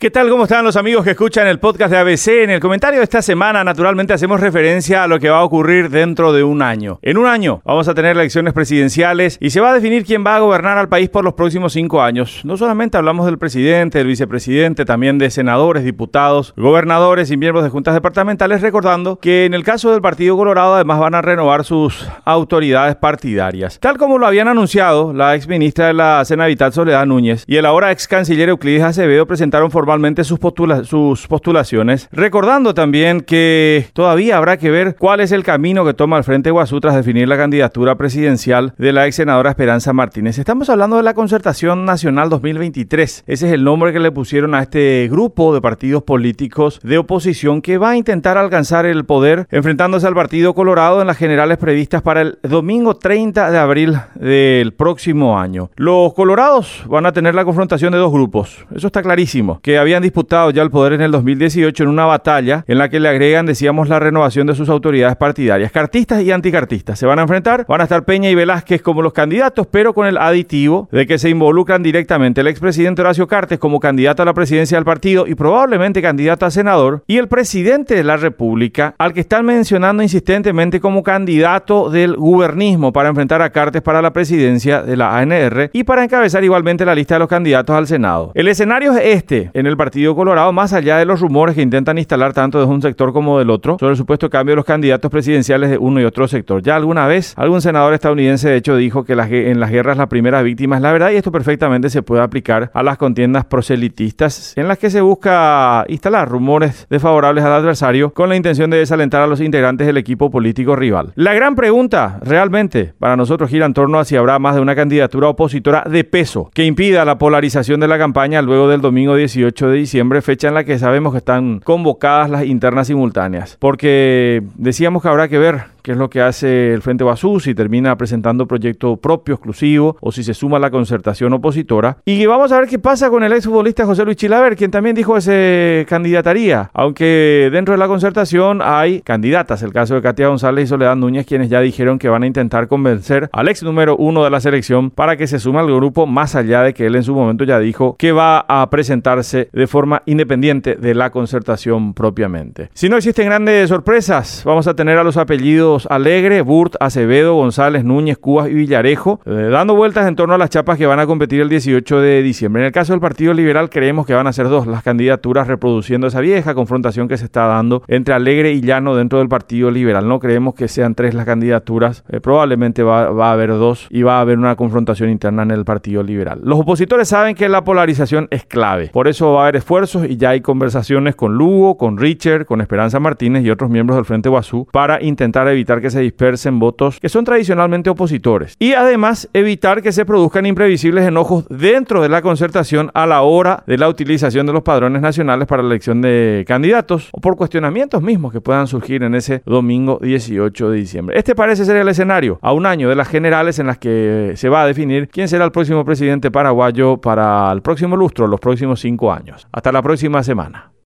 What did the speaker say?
¿Qué tal? ¿Cómo están los amigos que escuchan el podcast de ABC? En el comentario de esta semana, naturalmente, hacemos referencia a lo que va a ocurrir dentro de un año. En un año vamos a tener elecciones presidenciales y se va a definir quién va a gobernar al país por los próximos cinco años. No solamente hablamos del presidente, del vicepresidente, también de senadores, diputados, gobernadores y miembros de juntas departamentales, recordando que en el caso del Partido Colorado además van a renovar sus autoridades partidarias. Tal como lo habían anunciado la ex ministra de la Vital Soledad Núñez, y el ahora ex canciller Euclides Acevedo presentaron formalmente sus, sus postulaciones, recordando también que todavía habrá que ver cuál es el camino que toma el Frente Guasú tras definir la candidatura presidencial de la ex senadora Esperanza Martínez. Estamos hablando de la Concertación Nacional 2023. Ese es el nombre que le pusieron a este grupo de partidos políticos de oposición que va a intentar alcanzar el poder enfrentándose al Partido Colorado en las generales previstas para el domingo 30 de abril del próximo año. Los colorados van a tener la confrontación de dos grupos. Eso está clarísimo. Que habían disputado ya el poder en el 2018 en una batalla en la que le agregan, decíamos, la renovación de sus autoridades partidarias. Cartistas y anticartistas se van a enfrentar. Van a estar Peña y Velázquez como los candidatos, pero con el aditivo de que se involucran directamente el expresidente Horacio Cartes como candidato a la presidencia del partido y probablemente candidato a senador, y el presidente de la República, al que están mencionando insistentemente como candidato del gubernismo para enfrentar a Cartes para la presidencia de la ANR y para encabezar igualmente la lista de los candidatos al Senado. El escenario es este en el Partido Colorado, más allá de los rumores que intentan instalar tanto de un sector como del otro sobre el supuesto cambio de los candidatos presidenciales de uno y otro sector. Ya alguna vez algún senador estadounidense de hecho dijo que en las guerras la primera víctima es la verdad y esto perfectamente se puede aplicar a las contiendas proselitistas en las que se busca instalar rumores desfavorables al adversario con la intención de desalentar a los integrantes del equipo político rival. La gran pregunta realmente para nosotros gira en torno a si habrá más de una candidatura opositora de peso que impida la polarización de la campaña luego del domingo 18 de diciembre, fecha en la que sabemos que están convocadas las internas simultáneas. Porque decíamos que habrá que ver qué es lo que hace el Frente Basú, si termina presentando proyecto propio, exclusivo, o si se suma a la concertación opositora. Y vamos a ver qué pasa con el exfutbolista José Luis Chilaver, quien también dijo que se candidataría, aunque dentro de la concertación hay candidatas, el caso de Katia González y Soledad Núñez, quienes ya dijeron que van a intentar convencer al ex número uno de la selección para que se sume al grupo, más allá de que él en su momento ya dijo que va a presentarse de forma independiente de la concertación propiamente. Si no existen grandes sorpresas, vamos a tener a los apellidos Alegre, Burt, Acevedo, González, Núñez, Cubas y Villarejo, eh, dando vueltas en torno a las chapas que van a competir el 18 de diciembre. En el caso del Partido Liberal creemos que van a ser dos las candidaturas reproduciendo esa vieja confrontación que se está dando entre Alegre y Llano dentro del Partido Liberal. No creemos que sean tres las candidaturas, eh, probablemente va, va, a haber dos y va a haber una confrontación interna en el Partido Liberal. Los opositores saben que la polarización es clave, por eso va a haber esfuerzos y ya hay conversaciones con Lugo, con Richard, con Esperanza Martínez y otros miembros del Frente Guazú para intentar evitar que se dispersen votos que son tradicionalmente opositores. Y además evitar que se produzcan imprevisibles enojos dentro de la concertación a la hora de la utilización de los padrones nacionales para la elección de candidatos o por cuestionamientos mismos que puedan surgir en ese domingo 18 de diciembre. Este parece ser el escenario a un año de las generales en las que se va a definir quién será el próximo presidente paraguayo para el próximo lustro, los próximos cinco años. Hasta la próxima semana.